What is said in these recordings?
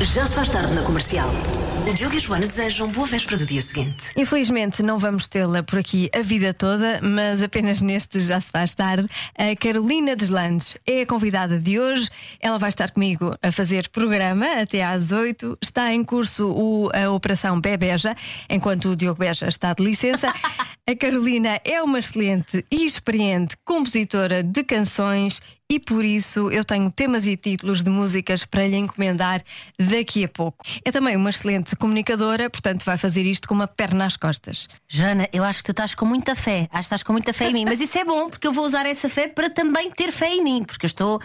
Já se faz tarde na comercial. O Diogo e a Joana desejam boa véspera do dia seguinte. Infelizmente não vamos tê-la por aqui a vida toda, mas apenas neste já se faz tarde. A Carolina Deslandes é a convidada de hoje. Ela vai estar comigo a fazer programa até às 8. Está em curso o- a Operação Bebeja, enquanto o Diogo Beja está de licença. A Carolina é uma excelente e experiente compositora de canções e por isso eu tenho temas e títulos de músicas para lhe encomendar daqui a pouco. É também uma excelente comunicadora, portanto vai fazer isto com uma perna às costas. Joana, eu acho que tu estás com muita fé. Acho que estás com muita fé em mim. Mas isso é bom, porque eu vou usar essa fé para também ter fé em mim. Porque eu estou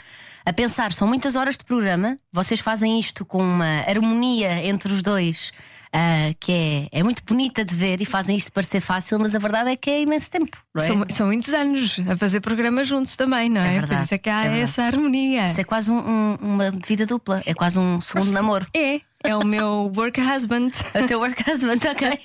a pensar, são muitas horas de programa. Vocês fazem isto com uma harmonia entre os dois. Ah, que é, é muito bonita de ver e fazem isto parecer fácil, mas a verdade é que é imenso tempo, é? São, são muitos anos a fazer programas juntos também, não é? verdade, Por isso é que há é essa harmonia. Isso é quase um- um- uma vida dupla, é quase um segundo namoro. É, é o meu work husband. O teu work husband, ok.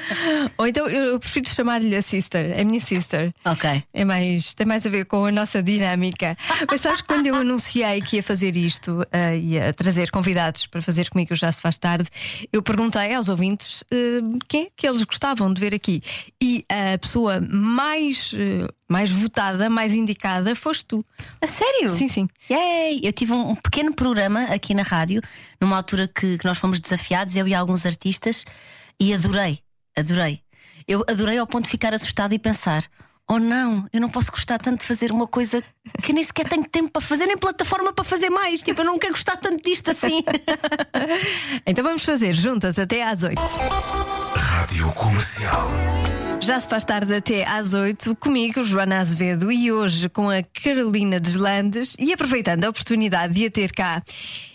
Ou então eu, eu prefiro chamar-lhe a sister, a minha sister. ok. É mais, tem mais a ver com a nossa dinâmica. Mas sabes que quando eu anunciei que ia fazer isto, eh, ia trazer convidados para fazer comigo Já Se Faz Tarde, eu perguntei aos ouvintes eh, quem é que eles gostavam de ver aqui. E a pessoa mais, eh, mais votada, mais indicada, foste tu. A sério? Sim, sim. Yay! Eu tive um, um pequeno programa aqui na rádio, numa altura que, que nós fomos desafiados, eu e alguns artistas, e adorei, adorei. Eu adorei ao ponto de ficar assustada e pensar: oh não, eu não posso gostar tanto de fazer uma coisa que nem sequer tenho tempo para fazer, nem plataforma para fazer mais. Tipo, eu não quero gostar tanto disto assim. Então vamos fazer juntas até às 8. Rádio Comercial. Já se faz tarde até às 8, comigo, Joana Azevedo, e hoje com a Carolina Deslandes. E aproveitando a oportunidade de a ter cá,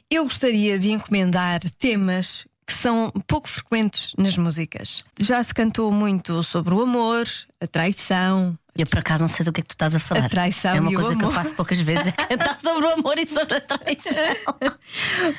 eu gostaria de encomendar temas que são pouco frequentes nas músicas. Já se cantou muito sobre o amor, a traição. Eu por acaso não sei do que é que tu estás a falar. A traição é uma coisa que eu faço poucas vezes: é cantar sobre o amor e sobre a traição.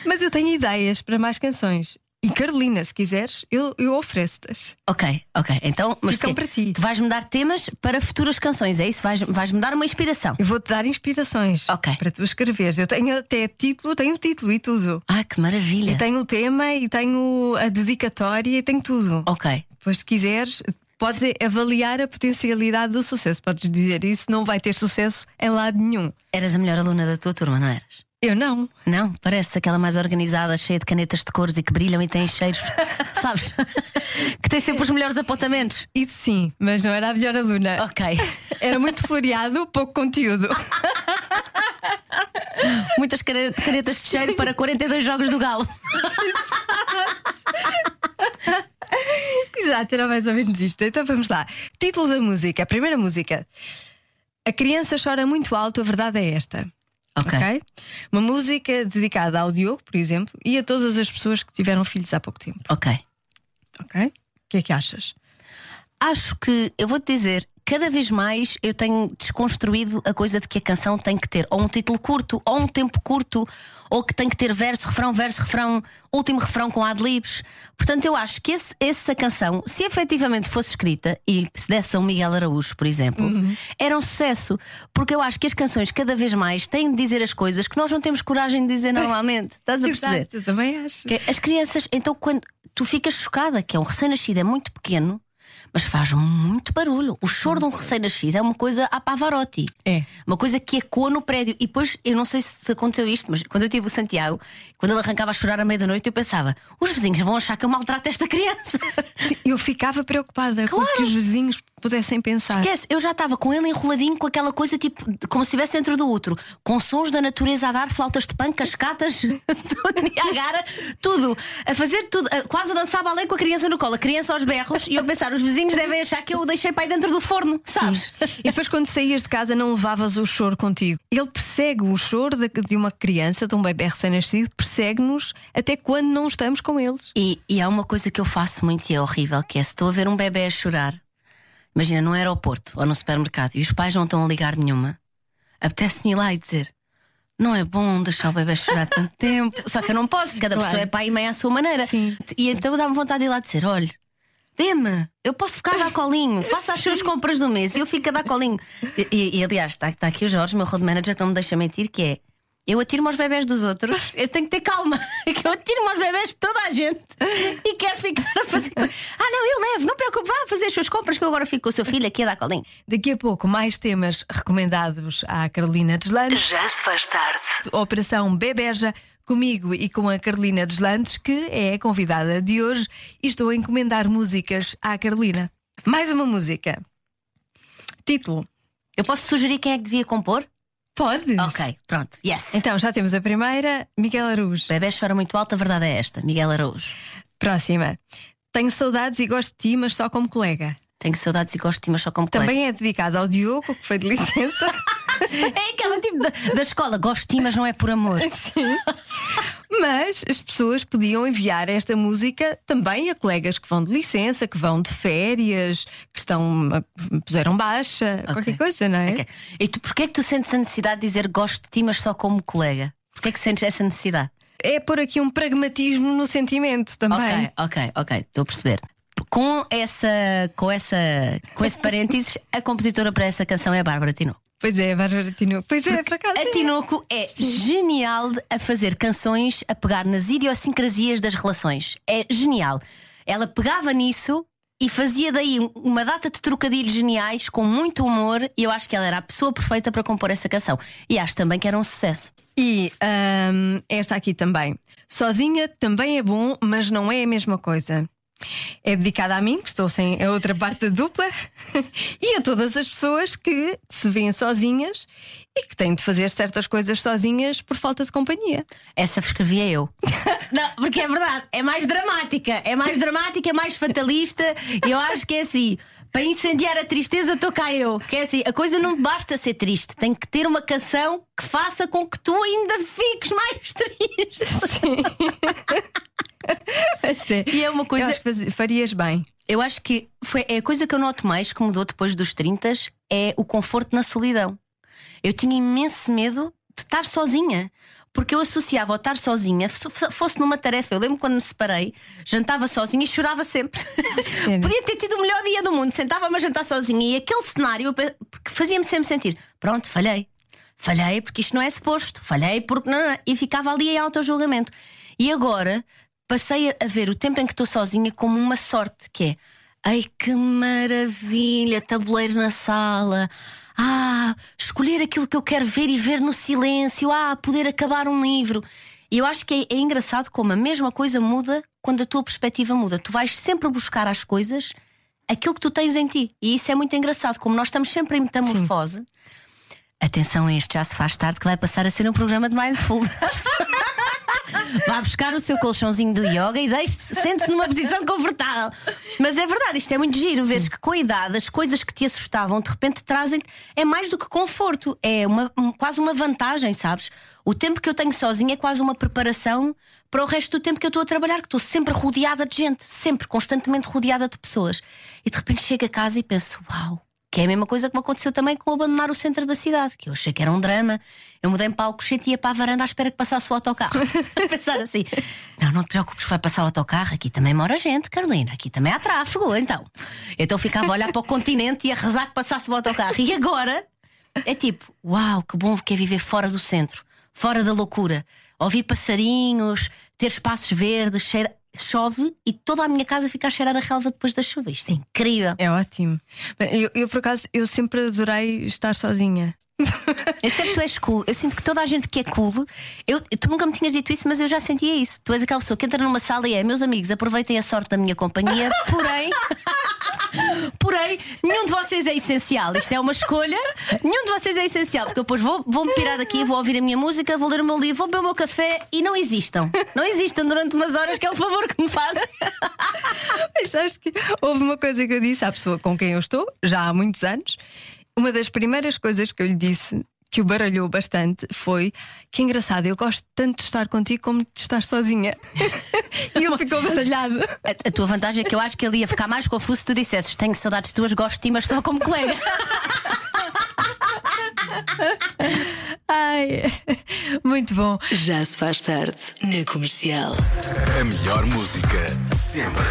Mas eu tenho ideias para mais canções. E Carolina, se quiseres, eu, eu ofereço-tas. Ok, ok. Então, mas Ficam quê? para ti. Tu vais-me dar temas para futuras canções, é isso? Vais- Vais-me dar uma inspiração. Eu vou-te dar inspirações Ok. para tu escreveres. Eu tenho até título, tenho o título e tudo. Ah, que maravilha. E tenho o tema e tenho a dedicatória e tenho tudo. Ok. Depois, se quiseres, podes avaliar a potencialidade do sucesso. Podes dizer isso, não vai ter sucesso em lado nenhum. Eras a melhor aluna da tua turma, não eras? Eu não. Não, parece aquela mais organizada, cheia de canetas de cores e que brilham e tem cheiros, sabes? que tem sempre os melhores apontamentos. Isso sim, mas não era a melhor aluna. Ok. Era muito floreado, pouco conteúdo. Muitas cane- canetas de cheiro para 42 jogos do Galo. Exato, era mais ou menos isto. Então vamos lá. Título da música, a primeira música. A criança chora muito alto, a verdade é esta. Ok. ok? Uma música dedicada ao Diogo, por exemplo, e a todas as pessoas que tiveram filhos há pouco tempo. Ok. Ok? O que é que achas? Acho que, eu vou-te dizer, cada vez mais eu tenho desconstruído a coisa de que a canção tem que ter ou um título curto, ou um tempo curto, ou que tem que ter verso, refrão, verso, refrão, último refrão com adlibs. Portanto, eu acho que esse- essa canção, se efetivamente fosse escrita e se desse a um Miguel Araújo, por exemplo, era um sucesso. Porque eu acho que as canções cada vez mais têm de dizer as coisas que nós não temos coragem de dizer normalmente. Estás a perceber? Exato, eu também acho. Que as crianças, então, quando tu ficas chocada que é um recém-nascido, é muito pequeno, mas faz muito barulho. O choro de um recém-nascido é uma coisa a Pavarotti. É. Uma coisa que ecoa no prédio. E depois, eu não sei se aconteceu isto, mas quando eu tive o Santiago, quando ele arrancava a chorar à meia-da-noite, eu pensava: os vizinhos vão achar que eu maltrato esta criança. Eu ficava preocupada com o que os vizinhos pudessem pensar. Esquece, eu já estava com ele enroladinho com aquela coisa tipo como se estivesse dentro do outro, com sons da natureza a dar, flautas de pão, cascatas, Niagara, tudo, a fazer tudo, a- quase a dançar balé com a criança no colo, a criança aos berros, e eu pensar, os vizinhos devem achar que eu o deixei para aí dentro do forno, sabes? E depois, quando saías de casa, não levavas o choro contigo. Ele persegue o choro de, de uma criança, de um bebê recém-nascido, persegue-nos até quando não estamos com eles. E, e há uma coisa que eu faço muito e é horrível, que é se estou a ver um bebê a chorar, imagina, no aeroporto ou no supermercado, e os pais não estão a ligar nenhuma, apetece-me ir lá e dizer. Não é bom deixar o bebê chorar tanto tempo. Só que eu não posso, porque cada Claro. pessoa é pai e mãe à sua maneira. Sim. E então dá-me vontade de ir lá dizer: olha, dê-me, eu posso ficar a dar colinho, faça as suas compras do mês e eu fico a dar colinho. E, e- e, aliás, está, está aqui o Jorge, meu road manager, que não me deixa mentir, que é. Eu atiro-me aos bebés dos outros, eu tenho que ter calma. que Eu atiro-me aos bebés de toda a gente e quero ficar a fazer. Ah, não, eu levo, não preocupe, vá fazer as suas compras que eu agora fico com o seu filho aqui a dar colinho. Daqui a pouco, mais temas recomendados à Carolina Deslandes. Já se faz tarde. Operação Bebeja comigo e com a Carolina Deslandes, que é a convidada de hoje, e estou a encomendar músicas à Carolina. Mais uma música. Título. Eu posso sugerir quem é que devia compor? Podes? Ok, pronto, yes. Então já temos a primeira, Miguel Araújo. Bebé chora muito alto, a verdade é esta. Miguel Araújo. Próxima. Tenho saudades e gosto de ti, mas só como colega. Tenho saudades e gosto de ti, mas só como colega. Também é dedicado ao Diogo, que foi de licença. É aquela tipo da, da escola, gosto de ti, mas não é por amor. Sim. Mas as pessoas podiam enviar esta música também a colegas que vão de licença, que vão de férias, que estão puseram baixa, Ok. qualquer coisa, não é? Ok. E tu, porquê é que tu sentes a necessidade de dizer gosto de ti, mas só como colega? Porquê é que sentes essa necessidade? É pôr aqui um pragmatismo no sentimento também. Ok, ok, ok, estou a perceber. Com essa, com essa, com esse parênteses, a compositora para essa canção é a Bárbara Tinoco. Pois é, a Bárbara Tinoco. Pois é, por acaso. A é. Tinoco é genial a fazer canções a pegar nas idiosincrasias das relações. É genial. Ela pegava nisso e fazia daí uma data de trocadilhos geniais com muito humor. E eu acho que ela era a pessoa perfeita para compor essa canção. E acho também que era um sucesso. E ahm, esta aqui também. Sozinha também é bom, mas não é a mesma coisa. É dedicada a mim, que estou sem a outra parte da dupla, e a todas as pessoas que se veem sozinhas e que têm de fazer certas coisas sozinhas por falta de companhia. Essa escrevia eu. Não, porque é verdade, é mais dramática, é mais dramática, é mais fatalista. E eu acho que é assim. Para incendiar a tristeza, estou cá eu. Que é assim, a coisa não basta ser triste, tem que ter uma canção que faça com que tu ainda fiques mais triste. E é uma coisa- Eu acho que farias bem. Eu acho que foi, é a coisa que eu noto mais que mudou depois dos 30 é o conforto na solidão. Eu tinha imenso medo de estar sozinha. Porque eu associava ao estar sozinha, se fosse numa tarefa. Eu lembro quando me separei, jantava sozinha e chorava sempre. Sério? Podia ter tido o melhor dia do mundo, sentava-me a jantar sozinha e aquele cenário fazia-me sempre sentir: pronto, falhei. Falhei porque isto não é suposto. Falhei porque. Não, não, não. E ficava ali em auto-julgamento. E agora passei a- ver o tempo em que estou sozinha como uma sorte, que é. Ai que maravilha, tabuleiro na sala. Ah, escolher aquilo que eu quero ver e ver no silêncio. Ah, poder acabar um livro. E eu acho que é, é engraçado como a mesma coisa muda quando a tua perspectiva muda. Tu vais sempre buscar às coisas aquilo que tu tens em ti. E isso é muito engraçado, como nós estamos sempre em metamorfose. Atenção a este já se faz tarde que vai passar a ser um programa de mindfulness. Vá buscar o seu colchãozinho do yoga e deixe-se, sente-se numa posição confortável. Mas é verdade, isto é muito giro. Vês que com a idade as coisas que te assustavam de repente trazem. É mais do que conforto, é uma, um- quase uma vantagem, sabes? O tempo que eu tenho sozinha é quase uma preparação para o resto do tempo que eu estou a trabalhar, que estou sempre rodeada de gente, sempre, constantemente rodeada de pessoas. E de repente chego a casa e penso: uau. Que é a mesma coisa que me aconteceu também com abandonar o centro da cidade, que eu achei que era um drama. Eu mudei para Alcochete e ia para a varanda à espera que passasse o autocarro. a pensar assim: não, não te preocupes, vai passar o autocarro. Aqui também mora gente, Carolina. Aqui também há tráfego. Então, então ficava a olhar para o continente e a rezar que passasse o autocarro. E agora é tipo: uau, que bom que é viver fora do centro, fora da loucura. Ouvir passarinhos, ter espaços verdes, cheira... chove e toda a minha casa fica a cheirar a relva depois da chuva. Isto é incrível. É ótimo. Eu, eu, por acaso, eu sempre adorei estar sozinha. Que tu és cool. Eu sinto que toda a gente que é cool. Eu, tu nunca me tinhas dito isso, mas eu já sentia isso. Tu és aquela pessoa que entra numa sala e é, meus amigos, aproveitem a sorte da minha companhia, porém. Porém, nenhum de vocês é essencial. Isto é uma escolha. Nenhum de vocês é essencial. Porque eu depois vou, vou-me pirar daqui, vou ouvir a minha música, vou ler o meu livro, vou beber o meu café e não existam. Não existam durante umas horas, que é o favor que me fazem. Mas sabes que houve uma coisa que eu disse à pessoa com quem eu estou, já há muitos anos. Uma das primeiras coisas que eu lhe disse, que o baralhou bastante, foi que engraçado, eu gosto tanto de estar contigo como de estar sozinha. e ele ficou baralhado. A, a tua vantagem é que eu acho que ele ia ficar mais confuso se tu dissesses: Tenho saudades tuas, gosto de ti, mas só como colega. Ai, muito bom. Já se faz tarde na comercial. A melhor música sempre.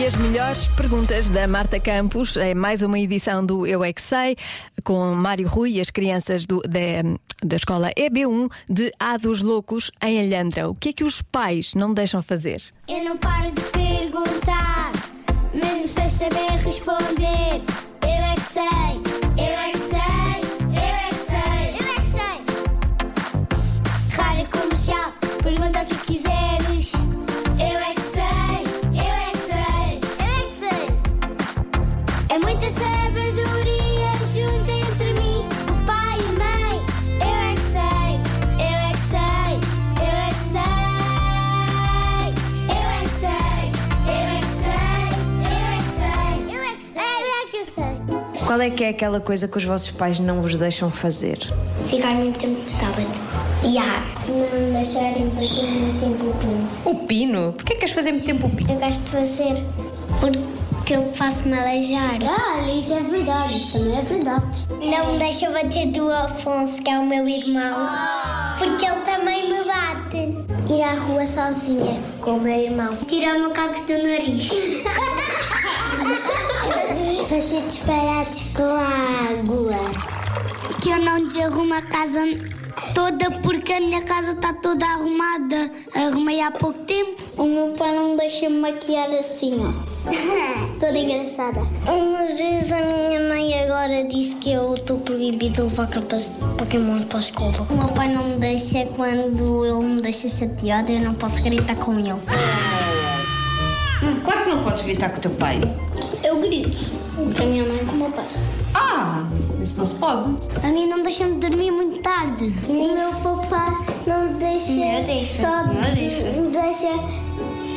E as melhores perguntas da Marta Campos é mais uma edição do Eu é que Sei, com Mário Rui e as crianças do- da, da escola EB1 de A dos Loucos em Alhandra. O que é que os pais não deixam fazer? Eu não paro de perguntar, mesmo sem saber responder. Eu é que sei, Qual é que é aquela coisa que os vossos pais não vos deixam fazer? Ficar muito tempo no tablet. Ya. Não deixarem fazer muito tempo o pino. O pino? Porquê que queres fazer muito tempo o pino? Eu gosto de fazer porque eu faço-me aleijar. Ah, isso é verdade, isso também é verdade. Não me deixa bater do Afonso, que é o meu irmão, porque ele também me bate. Ir à rua sozinha com o meu irmão. Tirar o macaco do nariz. Fazer disparates com a água. Que eu não desarrumo a casa toda porque a minha casa está toda arrumada. Arrumei há pouco tempo. O meu pai não deixa-me maquiar assim, ó. Toda engraçada. Uma vez a minha mãe agora disse que eu estou proibido de levar cartas de Pokémon para a escola. O meu pai não me deixa quando ele me deixa chateada, eu não posso gritar com ele. Claro que não podes gritar com o teu pai. Eu grito com a minha mãe e com o meu pai. Ah, isso não se pode. A mim não deixa-me dormir muito tarde. O meu papá não deixa, só me deixa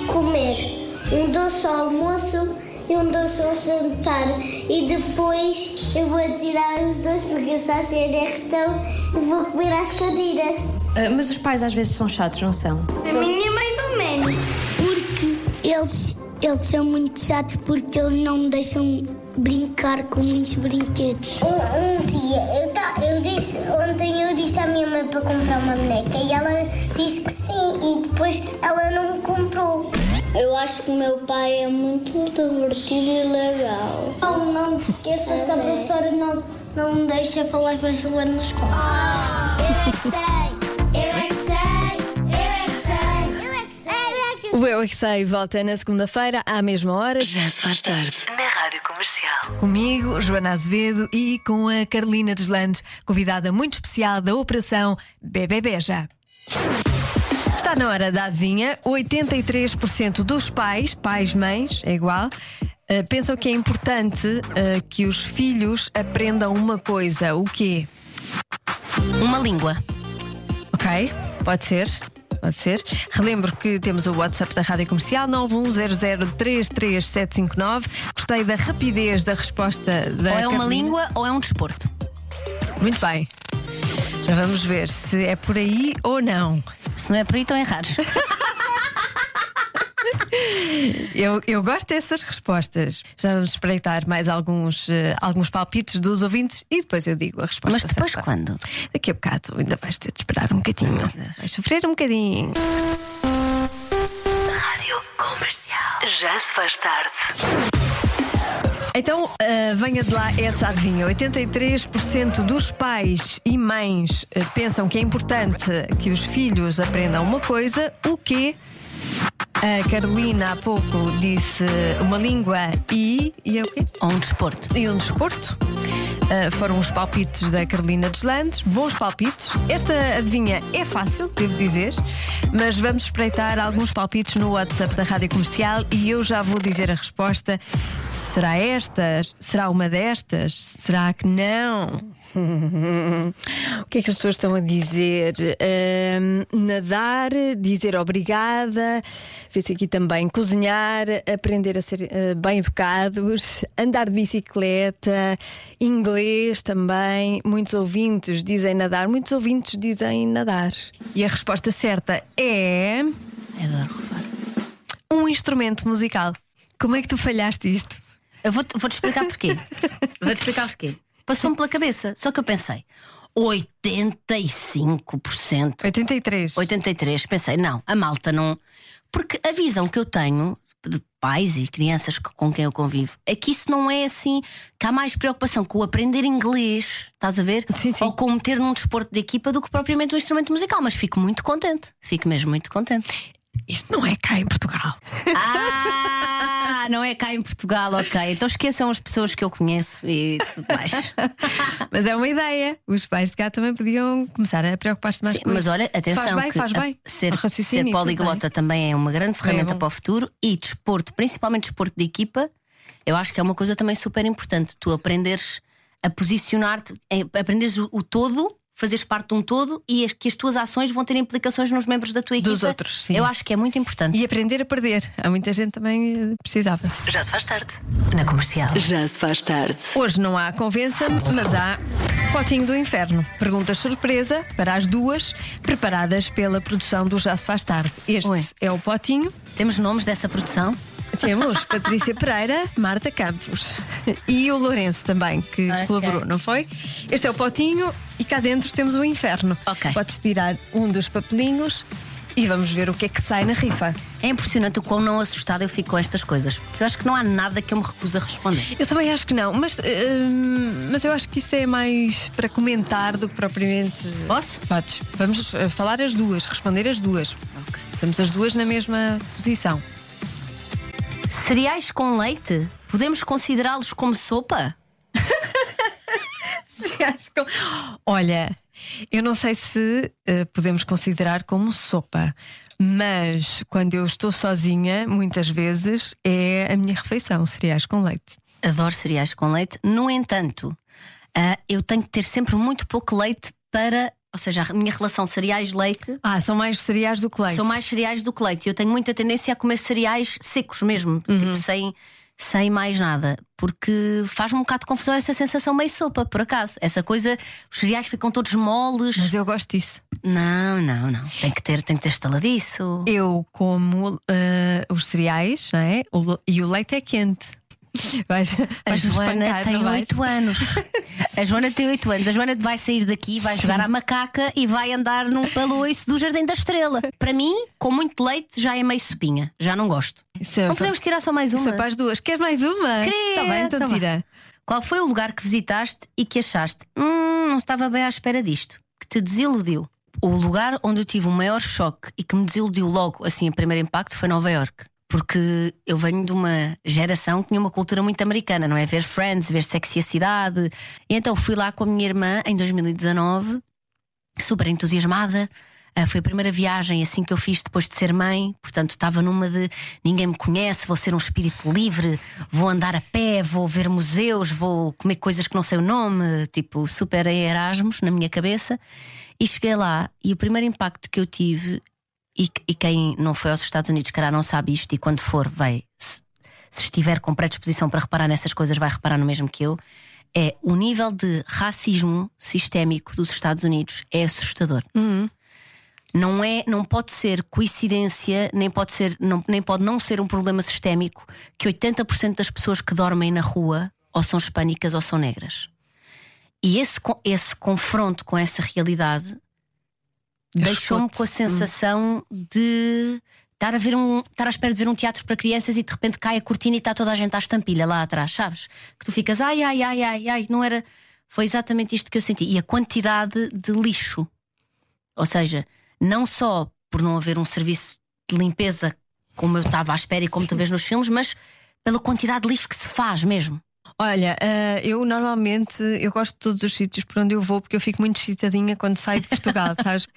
comer um doce ao almoço e um doce ao jantar. E depois eu vou tirar os dois porque eu só sei onde é que estão e vou comer às cadeiras. Ah, mas os pais às vezes são chatos, não são? A minha é mais ou menos. Porque eles, eles são muito chatos porque eles não me deixam brincar com muitos brinquedos. Um, dia, eu, ta- eu disse, ontem eu disse à minha mãe para comprar uma boneca e ela disse que sim e depois ela não me comprou. Eu acho que o meu pai é muito divertido e legal. Não, não te esqueças que a professora não, não me deixa falar brasileiro na escola. Eu é que sei, eu é que sei, eu é que sei, eu é que sei, eu é que sei. O Eu é que Sei volta na segunda-feira, à mesma hora, Já se faz tarde Comercial. comigo, Joana Azevedo e com a Carolina Deslandes, convidada muito especial da Operação Bebê Beja. Está na hora da adivinha. 83% dos pais, pais-mães, é igual, eh, pensam que é importante eh, que os filhos aprendam uma coisa. O quê? Uma língua. Ok, pode ser. Pode ser. Relembro que temos o WhatsApp da Rádio Comercial 910033759. Gostei da rapidez da resposta da Ou é uma Carolina. língua ou é um desporto. Muito bem. Já vamos ver se é por aí ou não. Se não é por aí, estão errados. Eu, eu gosto dessas respostas. Já vamos espreitar mais alguns, eh, alguns palpites dos ouvintes e depois eu digo a resposta. Mas depois certa. quando? Daqui a bocado ainda vais ter de esperar um bocadinho. Vais sofrer um bocadinho. Rádio Comercial. Já se faz tarde. Então, ah, venha de lá essa adivinha. 83% dos pais e mães ah, pensam que é importante que os filhos aprendam uma coisa, o quê? A Carolina há pouco disse uma língua e. E é o quê? Ou um desporto. E um desporto. Ah, foram os palpites da Carolina Deslandes, bons palpites. Esta adivinha é fácil, devo dizer, mas vamos espreitar alguns palpites no WhatsApp da Rádio Comercial e eu já vou dizer a resposta. Será esta? Será uma destas? Será que não? o que é que as pessoas estão a dizer? Nadar, dizer obrigada, vê-se aqui também cozinhar, aprender a ser eh, bem educados, andar de bicicleta, inglês também. Muitos ouvintes dizem nadar, muitos ouvintes dizem nadar. E a resposta certa é Adoro revar. um instrumento musical. Como é que tu falhaste isto? Eu vou-te vou-te explicar porquê. Vou-te explicar porquê. Passou-me pela cabeça. Só que eu pensei: 85%. 83. 83, pensei, não, a malta não. Porque a visão que eu tenho de pais e crianças com quem eu convivo é que isso não é assim, que há mais preocupação com o aprender inglês, estás a ver? Sim, sim. Ou com meter num desporto de equipa do que propriamente um instrumento musical. Mas fico muito contente, fico mesmo muito contente. Isto não é cá em Portugal. Ah, não é cá em Portugal, ok. Então esqueçam as pessoas que eu conheço e tudo mais. Mas é uma ideia. Os pais de cá também podiam começar a preocupar-se mais Sim, com mas isso. olha, atenção, Faz bem, faz bem. ser, ser poliglota bem. também é uma grande ferramenta bom. para o futuro e desporto, principalmente desporto de equipa, eu acho que é uma coisa também super importante. Tu aprenderes a posicionar-te, aprenderes o, o todo, fazeres parte de um todo e as- que as tuas ações vão ter implicações nos membros da tua equipa. Dos outros, sim. Eu acho que é muito importante. E aprender a perder. Há muita gente também eh, precisava. Já se faz tarde. Na comercial. Já se faz tarde. Hoje não há convença-me, mas há Potinho do Inferno. Perguntas surpresa para as duas, preparadas pela produção do Já se faz tarde. Este Oi. é o Potinho. Temos nomes dessa produção? Temos Patrícia Pereira, Marta Campos e o Lourenço também, que Ok. colaborou, não foi? Este é o potinho e cá dentro temos o inferno. Ok. Podes tirar um dos papelinhos e vamos ver o que é que sai na rifa. É impressionante o quão não assustada eu fico com estas coisas. Porque eu acho que não há nada que eu me recuso a responder. Eu também acho que não, mas, hum, mas eu acho que isso é mais para comentar do que propriamente. Posso? Podes. Vamos eh, falar as duas, responder as duas. Ok. Estamos as duas na mesma posição. Cereais com leite? Podemos considerá-los como sopa? Olha, eu não sei se eh, podemos considerar como sopa, mas quando eu estou sozinha, muitas vezes é a minha refeição, cereais com leite. Adoro cereais com leite. No entanto, ah, eu tenho que ter sempre muito pouco leite para. Ou seja, a minha relação cereais-leite Ah, são mais cereais do que leite. são mais cereais do que leite. Eu tenho muita tendência a comer cereais secos mesmo, Uhum. tipo, sem, sem mais nada. Porque faz-me um bocado de confusão essa sensação meio sopa, por acaso. Essa coisa, os cereais ficam todos moles. Mas eu gosto disso. Não, não, não. Tem que ter, tem que ter estaladiço. Eu como eh, os cereais não é? E o leite é quente. Vais, A Joana tem? 8 anos. A Joana tem 8 anos. A Joana vai sair daqui, vai jogar à macaca e vai andar num paloiço do Jardim da Estrela. Para mim, com muito leite, já é meio sopinha. Já não gosto. Isso é Não podemos tirar só mais Isso uma. é para as duas. Queres mais uma? Queria, Tá bem, então tá bem. tira. Qual foi o lugar que visitaste e que achaste? Hum, não estava bem à espera disto. Que te desiludiu? O lugar onde eu tive o maior choque e que me desiludiu logo, assim, a primeiro impacto, foi Nova York. Porque eu venho de uma geração que tinha uma cultura muito americana, não é? Ver Friends, ver Sexy a Cidade. E então fui lá com a minha irmã em 2019, super entusiasmada. Ah, foi a primeira viagem assim que eu fiz depois de ser mãe, portanto estava numa de ninguém me conhece, vou ser um espírito livre, vou andar a pé, vou ver museus, vou comer coisas que não sei o nome, tipo super Erasmus na minha cabeça. E cheguei lá e o primeiro impacto que eu tive, e, e quem não foi aos Estados Unidos, calhar não sabe isto, e quando for, vai, se, se estiver com predisposição para reparar nessas coisas, vai reparar no mesmo que eu. É o nível de racismo sistémico dos Estados Unidos é assustador não é, não pode ser coincidência, nem pode ser, não, nem pode não ser um problema sistémico que 80% das pessoas que dormem na rua ou são hispânicas ou são negras. E esse, esse confronto com essa realidade deixou-me com a sensação de estar a ver um, estar à espera de ver um teatro para crianças e de repente cai a cortina e está toda a gente à estampilha lá atrás, sabes? Que tu ficas, ai, ai, ai, ai, ai, não era. Foi exatamente isto que eu senti. E a quantidade de lixo. Ou seja, não só por não haver um serviço de limpeza como eu estava à espera e como tu vês nos filmes, mas pela quantidade de lixo que se faz mesmo. Olha, eh, eu normalmente eu gosto de todos os sítios por onde eu vou porque eu fico muito excitadinha quando saio de Portugal, sabes?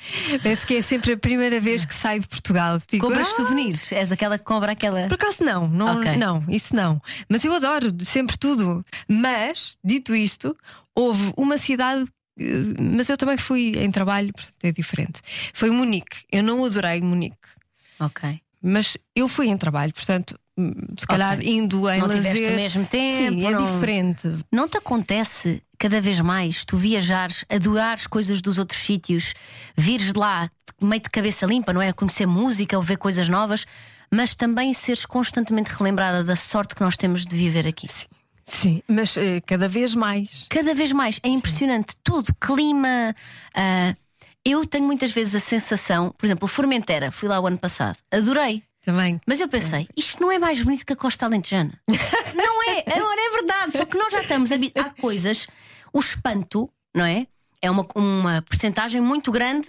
Parece que é sempre a primeira vez que saio de Portugal. Digo, Compras "Ah, souvenirs, és aquela que compra aquela. Por acaso não, não, Ok. não, isso não. Mas eu adoro sempre tudo. Mas, dito isto, houve uma cidade. eh, Mas eu também fui em trabalho, portanto é diferente. Foi Munique. Eu não adorei Munique. Ok. Mas eu fui em trabalho, portanto, se calhar indo em Não lazer. mesmo tempo, Sim, é não- diferente. Não te acontece cada vez mais tu viajares, adorares coisas dos outros sítios, vires lá meio de cabeça limpa, não é? Conhecer música ou ver coisas novas, mas também seres constantemente relembrada da sorte que nós temos de viver aqui. Sim, mas eh, cada vez mais. Cada vez mais. É impressionante. Tudo, clima. ah, eu tenho muitas vezes a sensação, por exemplo, Formentera, fui lá o ano passado, adorei. Também. Mas eu pensei, isto não é mais bonito que a Costa Alentejana. não é, agora é verdade. Só que nós já estamos a. Há coisas, o espanto, não é? É uma, uma percentagem muito grande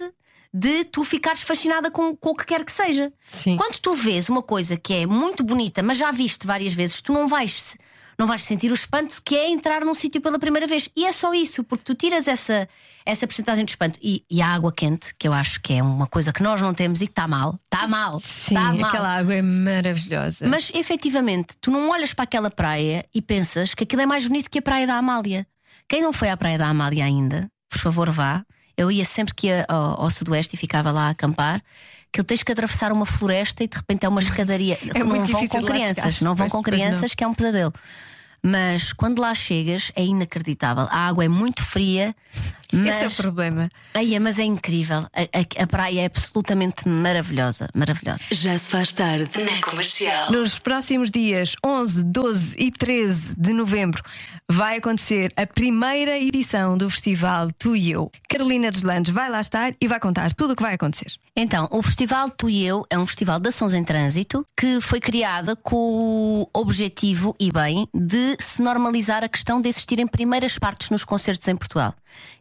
de tu ficares fascinada com, com o que quer que seja. Sim. Quando tu vês uma coisa que é muito bonita, mas já viste várias vezes, tu não vais. Não vais sentir o espanto que é entrar num sítio pela primeira vez. E é só isso, porque tu tiras essa, essa percentagem de espanto. E, e a água quente, que eu acho que é uma coisa que nós não temos e que está mal. Está mal. Sim, tá mal. aquela água é maravilhosa. Mas efetivamente, tu não olhas para aquela praia e pensas que aquilo é mais bonito que a praia da Amália. Quem não foi à praia da Amália ainda, por favor, vá. Eu ia sempre que ia ao, ao Sudoeste e ficava lá a acampar. Que tens que atravessar uma floresta e de repente é uma escadaria. É não muito vão difícil com de lá crianças, não vão Pois, com não. crianças, que é um pesadelo. Mas quando lá chegas é inacreditável. A água é muito fria, Esse é o mas, problema. Ai, mas é incrível. A, a- a praia é absolutamente maravilhosa, maravilhosa. Já se faz tarde na comercial. Nos próximos dias 11, 12 e 13 de novembro vai acontecer a primeira edição do festival Tu e Eu. Carolina Deslandes vai lá estar e vai contar tudo o que vai acontecer. Então, o Festival Tu e Eu é um festival de ações em trânsito que foi criada com o objetivo e bem de se normalizar a questão de existirem primeiras partes nos concertos em Portugal.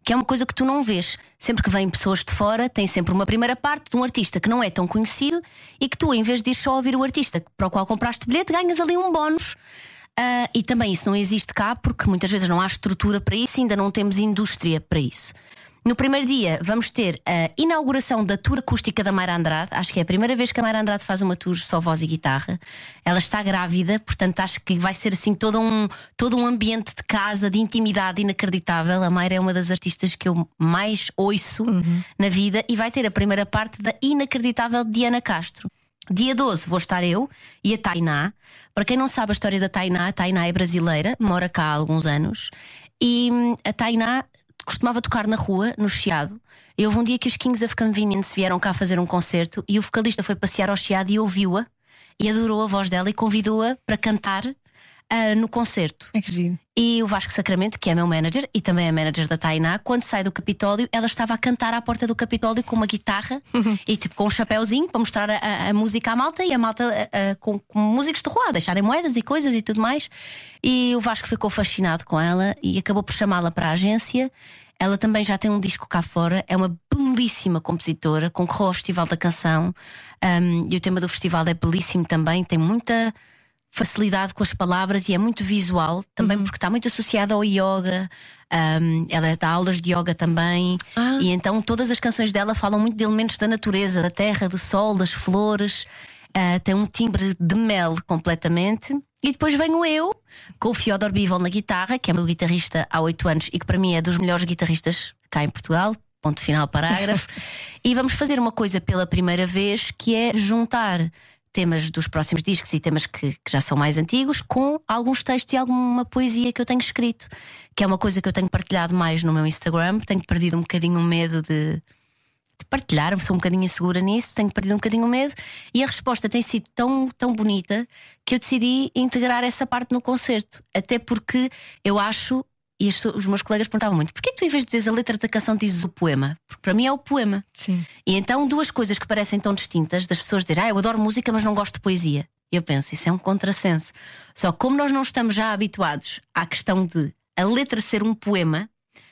Que é uma coisa que tu não vês. Sempre que vêm pessoas de fora, tem sempre uma primeira parte de um artista que não é tão conhecido e que tu, em vez de ir só ouvir o artista para o qual compraste bilhete, ganhas ali um bónus. Ah, e também isso não existe cá porque muitas vezes não há estrutura para isso, ainda não temos indústria para isso. No primeiro dia vamos ter a inauguração da tour acústica da Mayra Andrade. Acho que é a primeira vez que a Mayra Andrade faz uma tour só voz e guitarra. Ela está grávida, portanto acho que vai ser assim todo um, todo um ambiente de casa, de intimidade inacreditável. A Mayra é uma das artistas que eu mais ouço na vida e vai ter a primeira parte da inacreditável Diana Castro. Dia 12 vou estar eu e a Tainá. Para quem não sabe a história da Tainá, a Tainá é brasileira, mora cá há alguns anos. E hum, a Tainá costumava tocar na rua, no Chiado. E houve um dia que os Kings of Convenience vieram cá fazer um concerto e o vocalista foi passear ao Chiado e ouviu-a e adorou a voz dela e convidou-a para cantar ah, no concerto. É que giro. E o Vasco Sacramento, que é meu manager e também é manager da Tainá, quando sai do Capitólio, ela estava a cantar à porta do Capitólio com uma guitarra e tipo com um chapéuzinho para mostrar a, a- a música à malta e a malta a- a- com, com músicos de rua, deixarem moedas e coisas e tudo mais. E o Vasco ficou fascinado com ela e acabou por chamá-la para a agência. Ela também já tem um disco cá fora, é uma belíssima compositora, concorreu ao Festival da Canção um, e o tema do festival é belíssimo também, tem muita facilidade com as palavras e é muito visual também porque está muito associada ao yoga. Um, ela dá aulas de yoga também, e então todas as canções dela falam muito de elementos da natureza, da terra, do sol, das flores. Uh, tem um timbre de mel completamente. E depois venho eu com o Fyodor Bivol na guitarra, que é meu guitarrista há oito anos e que para mim é dos melhores guitarristas cá em Portugal. Ponto final, parágrafo. e vamos fazer uma coisa pela primeira vez que é juntar temas dos próximos discos e temas que, que já são mais antigos com alguns textos e alguma poesia que eu tenho escrito, que é uma coisa que eu tenho partilhado mais no meu Instagram. Tenho perdido um bocadinho o medo de, de partilhar, sou um bocadinho insegura nisso, tenho perdido um bocadinho o medo e a resposta tem sido tão, tão bonita que eu decidi integrar essa parte no concerto. Até porque eu acho, e as- os meus colegas perguntavam muito: porquê que tu, em vez de dizeres a letra da canção, dizes o poema? Porque para mim é o poema. Sim. E então, duas coisas que parecem tão distintas, das pessoas dizerem, ah, eu adoro música, mas não gosto de poesia. Eu penso, isso é um contrassenso. Só como nós não estamos já habituados à questão de a letra ser um poema,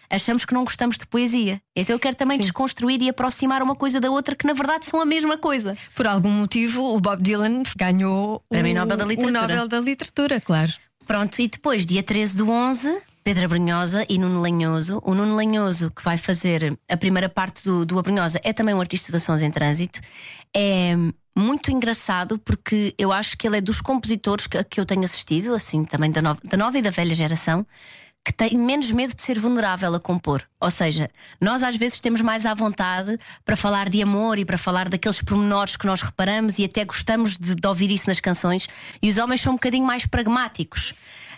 achamos que não gostamos de poesia. Então eu quero também Sim. desconstruir e aproximar uma coisa da outra que na verdade são a mesma coisa. Por algum motivo, o Bob Dylan ganhou o, Nobel da Literatura. o Nobel da Literatura, claro. Pronto, e depois, dia 13 do 11, Pedro Abrunhosa e Nuno Lanhoso. O Nuno Lanhoso, que vai fazer a primeira parte do, do Abrunhosa, é também um artista de Sons em Trânsito. É muito engraçado porque eu acho que ele é dos compositores que, que eu tenho assistido, assim, também da nova, da nova e da velha geração. Que tem menos medo de ser vulnerável a compor. Ou seja, nós às vezes temos mais à vontade para falar de amor e para falar daqueles pormenores que nós reparamos e até gostamos de, de ouvir isso nas canções. E os homens são um bocadinho mais pragmáticos.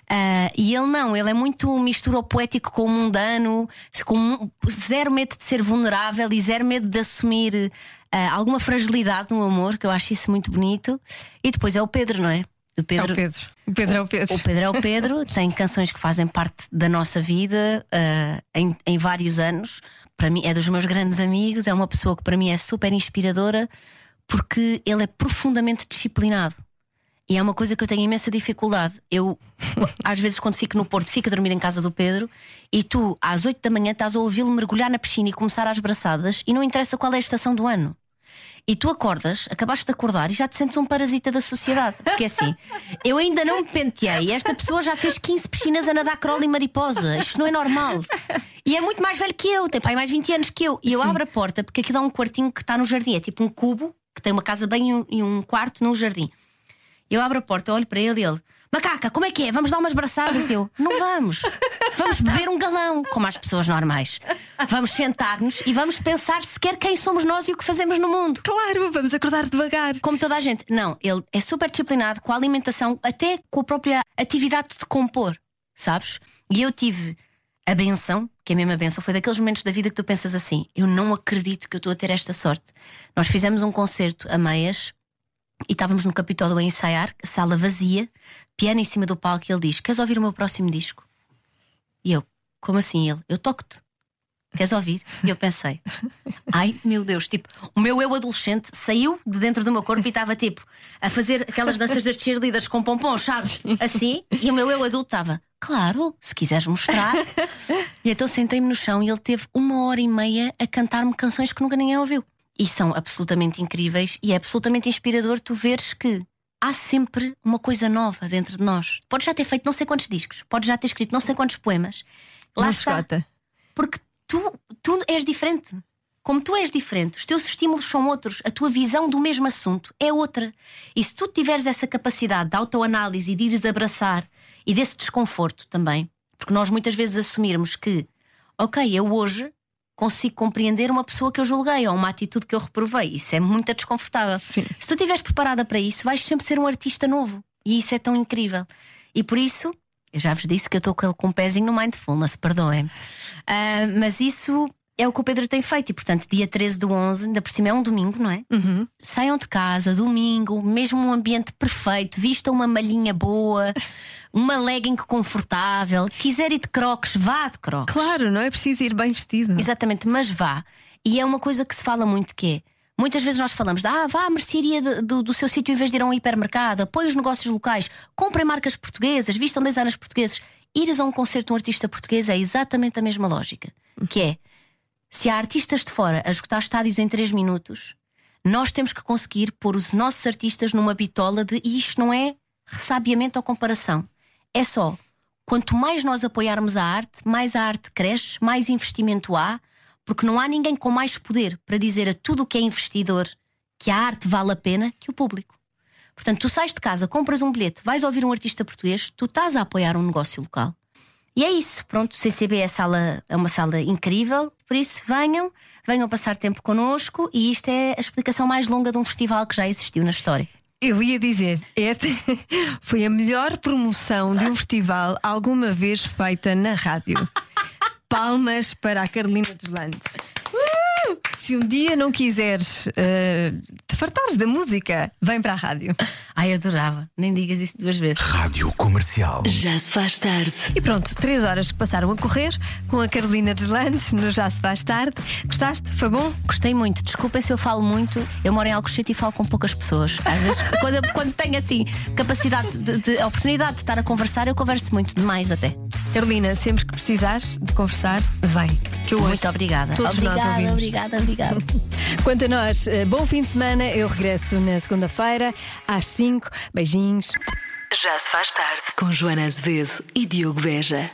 Ah, e ele não, ele é muito mistura o poético com o mundano, com zero medo de ser vulnerável e zero medo de assumir ah, alguma fragilidade no amor, que eu acho isso muito bonito. E depois é o Pedro, não é? É Pedro. o Pedro. O Pedro é o Pedro. O Pedro é o Pedro, tem canções que fazem parte da nossa vida ah, em, em vários anos. Para mim, é dos meus grandes amigos, é uma pessoa que para mim é super inspiradora porque ele é profundamente disciplinado. E é uma coisa que eu tenho imensa dificuldade. Eu, às vezes, quando fico no Porto, fico a dormir em casa do Pedro e tu, às 8 da manhã, estás a ouvi-lo mergulhar na piscina e começar às braçadas e não interessa qual é a estação do ano. E tu acordas, acabaste de acordar e já te sentes um parasita da sociedade. Porque é assim, eu ainda não me penteei. Esta pessoa já fez 15 piscinas a nadar crawl e mariposa. Isto não é normal. E é muito mais velho que eu, tem pai mais 20 anos que eu. E eu abro a porta porque aquilo é um quartinho que está no jardim. É tipo um cubo que tem uma casa bem e um, e um quarto no jardim. Eu abro a porta, olho para ele e ele. Macaca, como é que é? Vamos dar umas braçadas? E eu, não vamos. Vamos beber um galão, como as pessoas normais. Vamos sentar-nos e vamos pensar sequer quem somos nós e o que fazemos no mundo. Claro, vamos acordar devagar. Como toda a gente. Não, ele é super disciplinado com a alimentação, até com a própria atividade de compor, sabes? E eu tive a benção, que é a mesma benção, foi daqueles momentos da vida que tu pensas assim: eu não acredito que eu estou a ter esta sorte. Nós fizemos um concerto a meias e estávamos no Capitólio a ensaiar, sala vazia, piano em cima do palco, e ele diz: Queres ouvir o meu próximo disco? E eu, como assim? Ele, eu toco-te. Queres ouvir? E eu pensei, ai meu Deus, tipo, o meu eu adolescente saiu de dentro do meu corpo e estava tipo a fazer aquelas danças das cheerleaders com pompons, sabes? Assim, e o meu eu adulto estava, claro, se quiseres mostrar. E então sentei-me no chão e ele teve uma hora e meia a cantar-me canções que nunca ninguém ouviu. E são absolutamente incríveis e é absolutamente inspirador tu veres que há sempre uma coisa nova dentro de nós. Podes já ter feito não sei quantos discos, podes já ter escrito não sei quantos poemas. Lá está. Porque tu, tu és diferente. Como tu és diferente, os teus estímulos são outros, a tua visão do mesmo assunto é outra. E se tu tiveres essa capacidade de autoanálise e de ires abraçar e desse desconforto também, porque nós muitas vezes assumirmos que, ok, eu hoje consigo compreender uma pessoa que eu julguei ou uma atitude que eu reprovei, isso é muito desconfortável. Sim. Se tu estiveres preparada para isso, vais sempre ser um artista novo. E isso é tão incrível. E por isso, eu já vos disse que eu estou com com um pezinho no mindfulness, perdoem-me. Ah, mas isso é o que o Pedro tem feito. E portanto, dia 13 do 11, ainda por cima é um domingo, não é? Saiam de casa, domingo, mesmo um ambiente perfeito, vistam uma malhinha boa, uma legging confortável. Quiser ir de crocs, vá de crocs. Claro, não é preciso ir bem vestido. Exatamente, mas vá. E é uma coisa que se fala muito que é. Muitas vezes nós falamos de ah, vá à mercearia de- do, do seu sítio em vez de ir a um hipermercado, apoie os negócios locais, comprem marcas portuguesas, vistam designers portugueses. Ires a um concerto de um artista português é exatamente a mesma lógica. Que é, se há artistas de fora a esgotar estádios em 3 minutos, nós temos que conseguir pôr os nossos artistas numa bitola de e isto não é ressabiamento ou comparação. É só quanto mais nós apoiarmos a arte, mais a arte cresce, mais investimento há, porque não há ninguém com mais poder para dizer a tudo o que é investidor que a arte vale a pena que o público. Portanto, tu sais de casa, compras um bilhete, vais ouvir um artista português, tu estás a apoiar um negócio local. E é isso, pronto, o CCB é, sala, é uma sala incrível, por isso venham, venham passar tempo connosco e isto é a explicação mais longa de um festival que já existiu na história. Eu ia dizer, esta foi a melhor promoção de um festival alguma vez feita na rádio. Palmas para a Carolina dos Landes. Uh! Se um dia não quiseres eh, te fartares da música, vem para a rádio. Ai, adorava, nem digas isso duas vezes. Rádio Comercial. Já se faz tarde. E pronto, três horas que passaram a correr com a Carolina dos Landes no Já Se Faz Tarde. Gostaste? Foi bom? Gostei muito, desculpem se eu falo muito. Eu moro em Alcochete e falo com poucas pessoas. Às vezes, quando, quando tenho assim capacidade de, de- oportunidade de estar a conversar, eu converso muito, demais até. Carolina, sempre que precisares de conversar, vem. Que eu Muito ouço. obrigada. Todos obrigada, nós ouvimos. obrigada, obrigada. Quanto a nós, eh, bom fim de semana. Eu regresso na segunda-feira, às 5. Beijinhos. Já se faz tarde. Com Joana Azevedo e Diogo Beja.